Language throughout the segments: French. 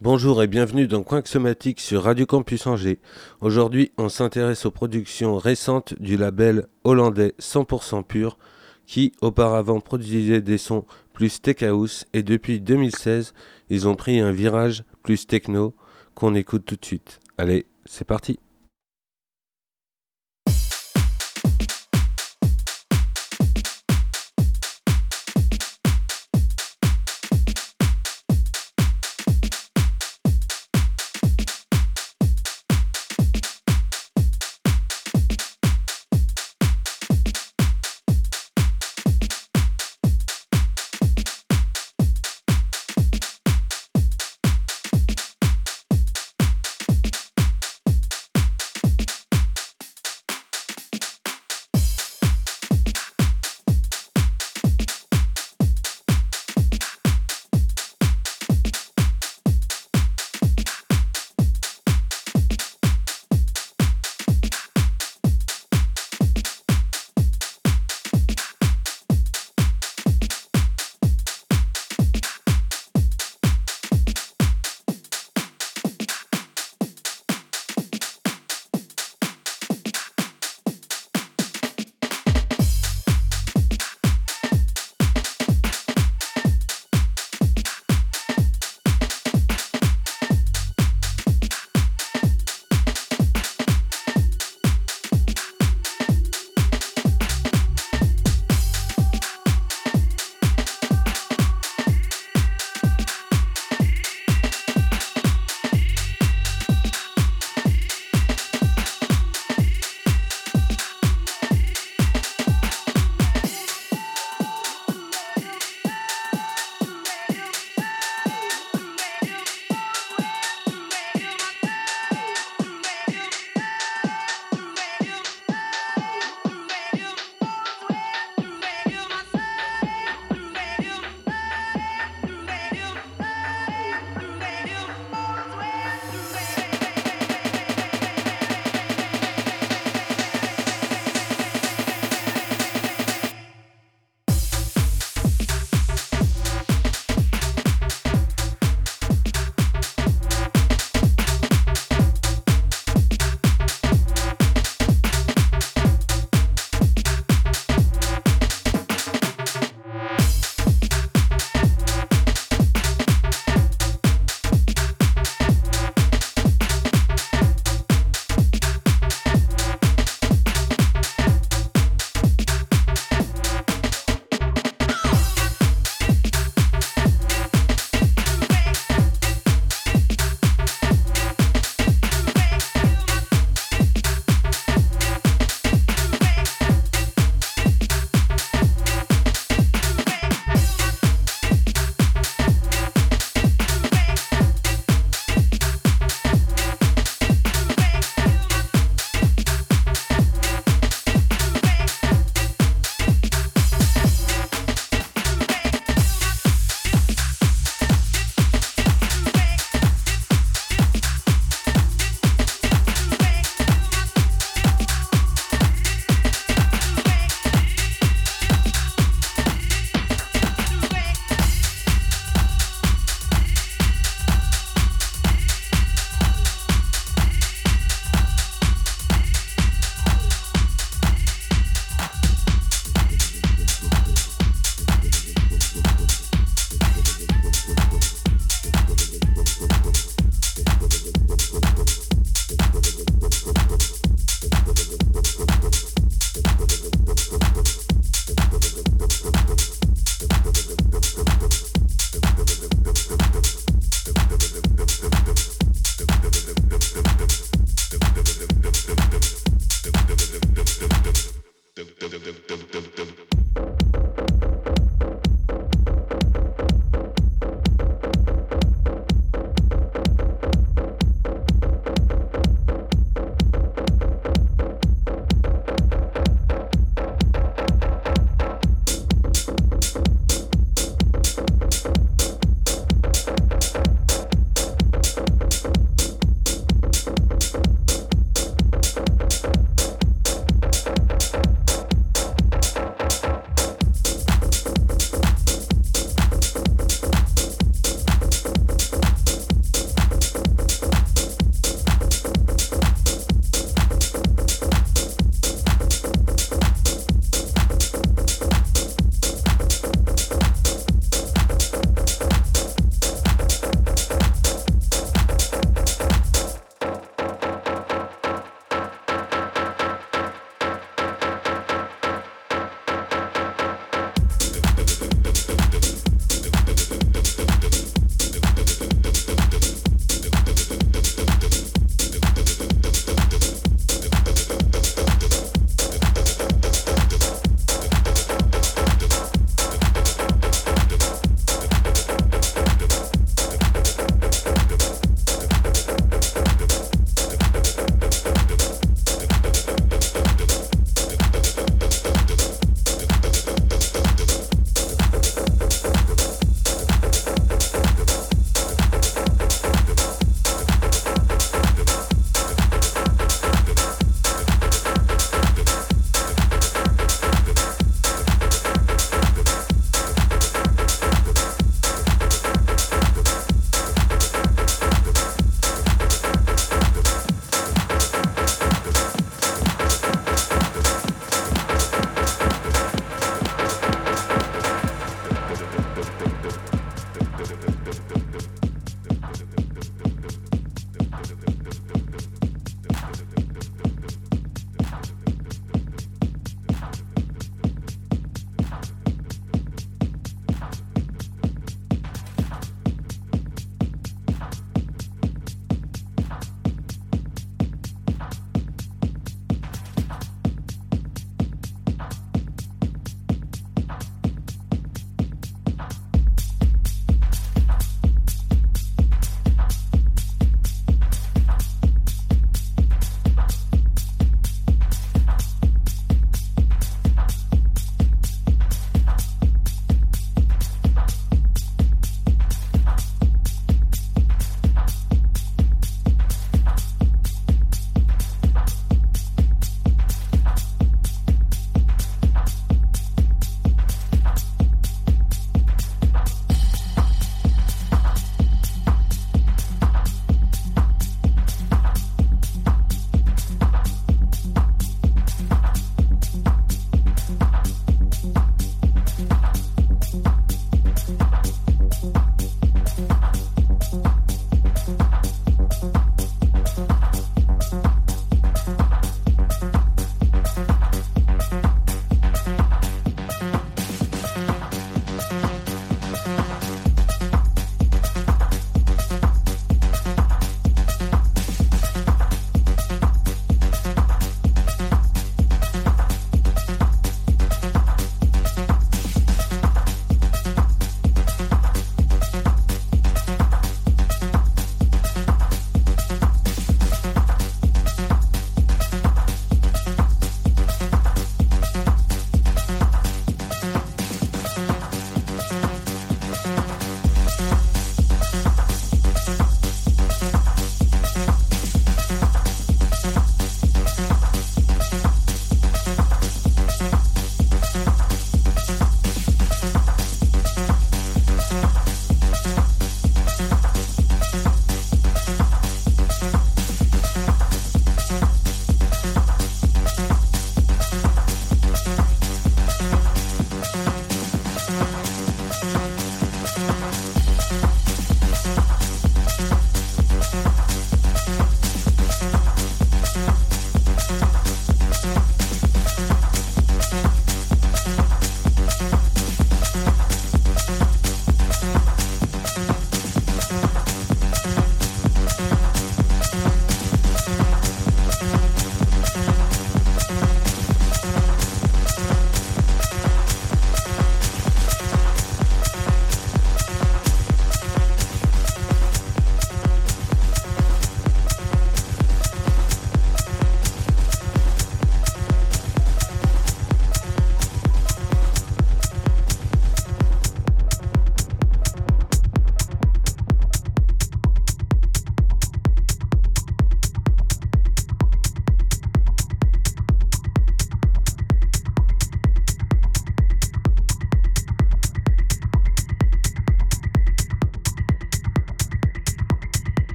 Bonjour et bienvenue dans Coin Somatique sur Radio Campus Angers. Aujourd'hui, on s'intéresse aux productions récentes du label hollandais 100% pur qui auparavant produisait des sons plus tech house et depuis 2016, ils ont pris un virage plus techno qu'on écoute tout de suite. Allez, c'est parti.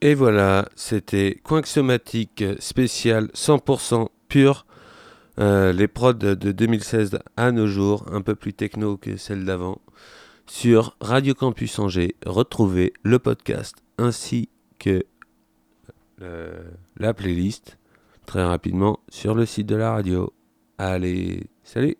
Et voilà, c'était Coinc Somatique spécial 100% pur. Euh, les prods de 2016 à nos jours, un peu plus techno que celle d'avant. Sur Radio Campus Angers, retrouvez le podcast ainsi que euh, la playlist très rapidement sur le site de la radio. Allez, salut